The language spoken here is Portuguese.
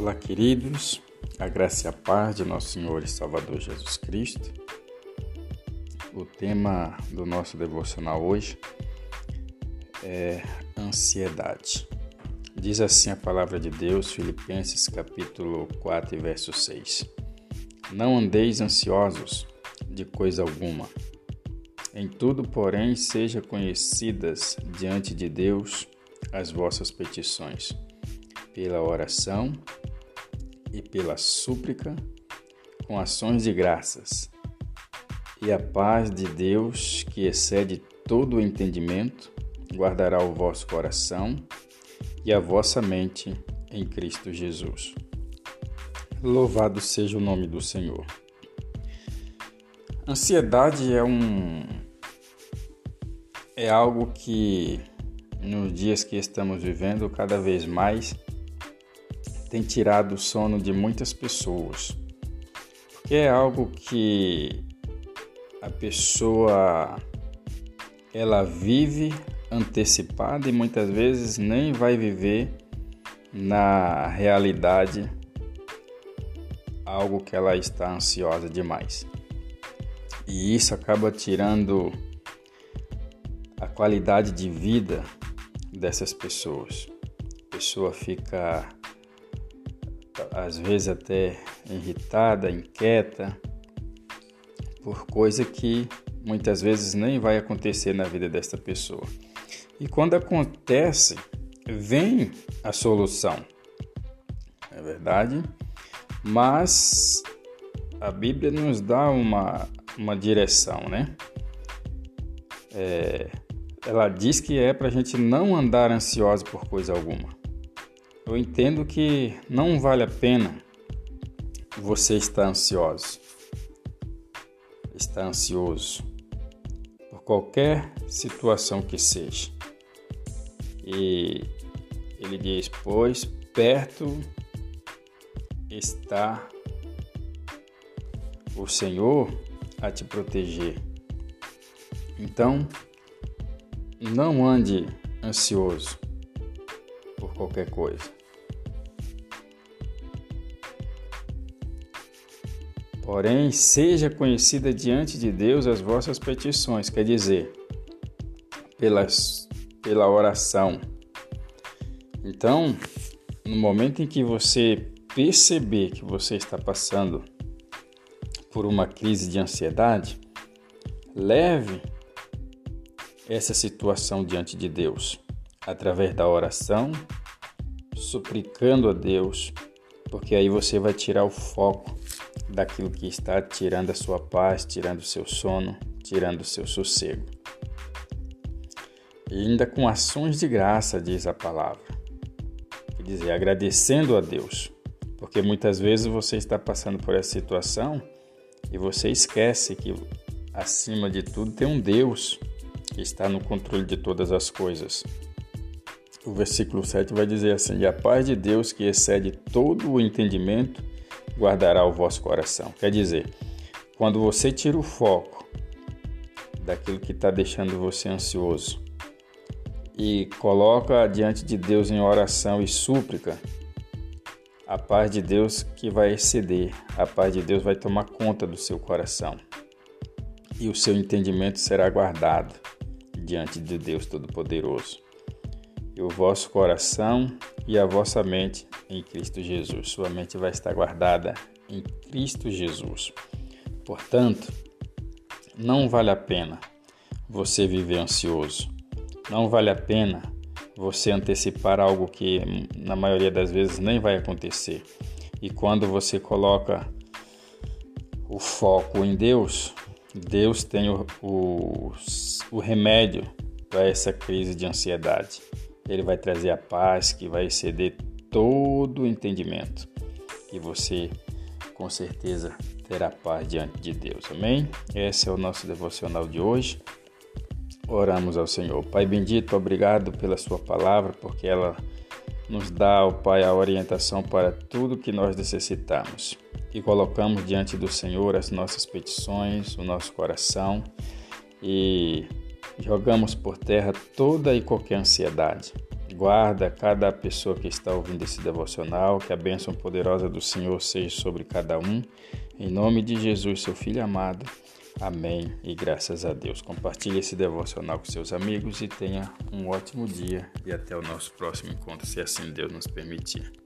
Olá, queridos, a graça e a paz de nosso Senhor e Salvador Jesus Cristo. O tema do nosso devocional hoje é ansiedade. Diz assim a palavra de Deus, Filipenses capítulo 4, verso 6. Não andeis ansiosos de coisa alguma. Em tudo, porém, seja conhecidas diante de Deus as vossas petições, pela oração e pela súplica, com ações de graças. E a paz de Deus, que excede todo o entendimento, guardará o vosso coração e a vossa mente em Cristo Jesus. Louvado seja o nome do Senhor. Ansiedade é um é algo que nos dias que estamos vivendo cada vez mais tem tirado o sono de muitas pessoas. Porque é algo que a pessoa ela vive antecipada e muitas vezes nem vai viver na realidade algo que ela está ansiosa demais. E isso acaba tirando a qualidade de vida dessas pessoas. A pessoa fica às vezes até irritada, inquieta, por coisa que muitas vezes nem vai acontecer na vida desta pessoa. E quando acontece, vem a solução. É verdade? Mas a Bíblia nos dá uma, uma direção, né? É, ela diz que é para a gente não andar ansioso por coisa alguma eu entendo que não vale a pena você estar ansioso, estar ansioso por qualquer situação que seja. E ele diz: Pois perto está o Senhor a te proteger. Então, não ande ansioso por qualquer coisa. Porém, seja conhecida diante de Deus as vossas petições, quer dizer, pelas, pela oração. Então, no momento em que você perceber que você está passando por uma crise de ansiedade, leve essa situação diante de Deus, através da oração, suplicando a Deus, porque aí você vai tirar o foco daquilo que está tirando a sua paz, tirando o seu sono, tirando o seu sossego. E ainda com ações de graça, diz a palavra. Quer dizer, agradecendo a Deus. Porque muitas vezes você está passando por essa situação e você esquece que acima de tudo tem um Deus que está no controle de todas as coisas. O versículo 7 vai dizer assim: E a paz de Deus, que excede todo o entendimento, guardará o vosso coração. Quer dizer, quando você tira o foco daquilo que está deixando você ansioso e coloca diante de Deus em oração e súplica, a paz de Deus que vai exceder, a paz de Deus vai tomar conta do seu coração e o seu entendimento será guardado diante de Deus Todo-Poderoso. E o vosso coração e a vossa mente em Cristo Jesus. Sua mente vai estar guardada em Cristo Jesus. Portanto, não vale a pena você viver ansioso. Não vale a pena você antecipar algo que na maioria das vezes nem vai acontecer. E quando você coloca o foco em Deus, Deus tem o, o, o remédio para essa crise de ansiedade. Ele vai trazer a paz que vai exceder todo o entendimento. E você, com certeza, terá paz diante de Deus. Amém? Esse é o nosso devocional de hoje. Oramos ao Senhor. Pai bendito, obrigado pela Sua palavra, porque ela nos dá, ó Pai, a orientação para tudo que nós necessitamos. E colocamos diante do Senhor as nossas petições, o nosso coração e jogamos por terra toda e qualquer ansiedade guarda cada pessoa que está ouvindo esse devocional, que a bênção poderosa do Senhor seja sobre cada um. Em nome de Jesus, seu filho amado. Amém e graças a Deus. Compartilhe esse devocional com seus amigos e tenha um ótimo dia e até o nosso próximo encontro, se assim Deus nos permitir.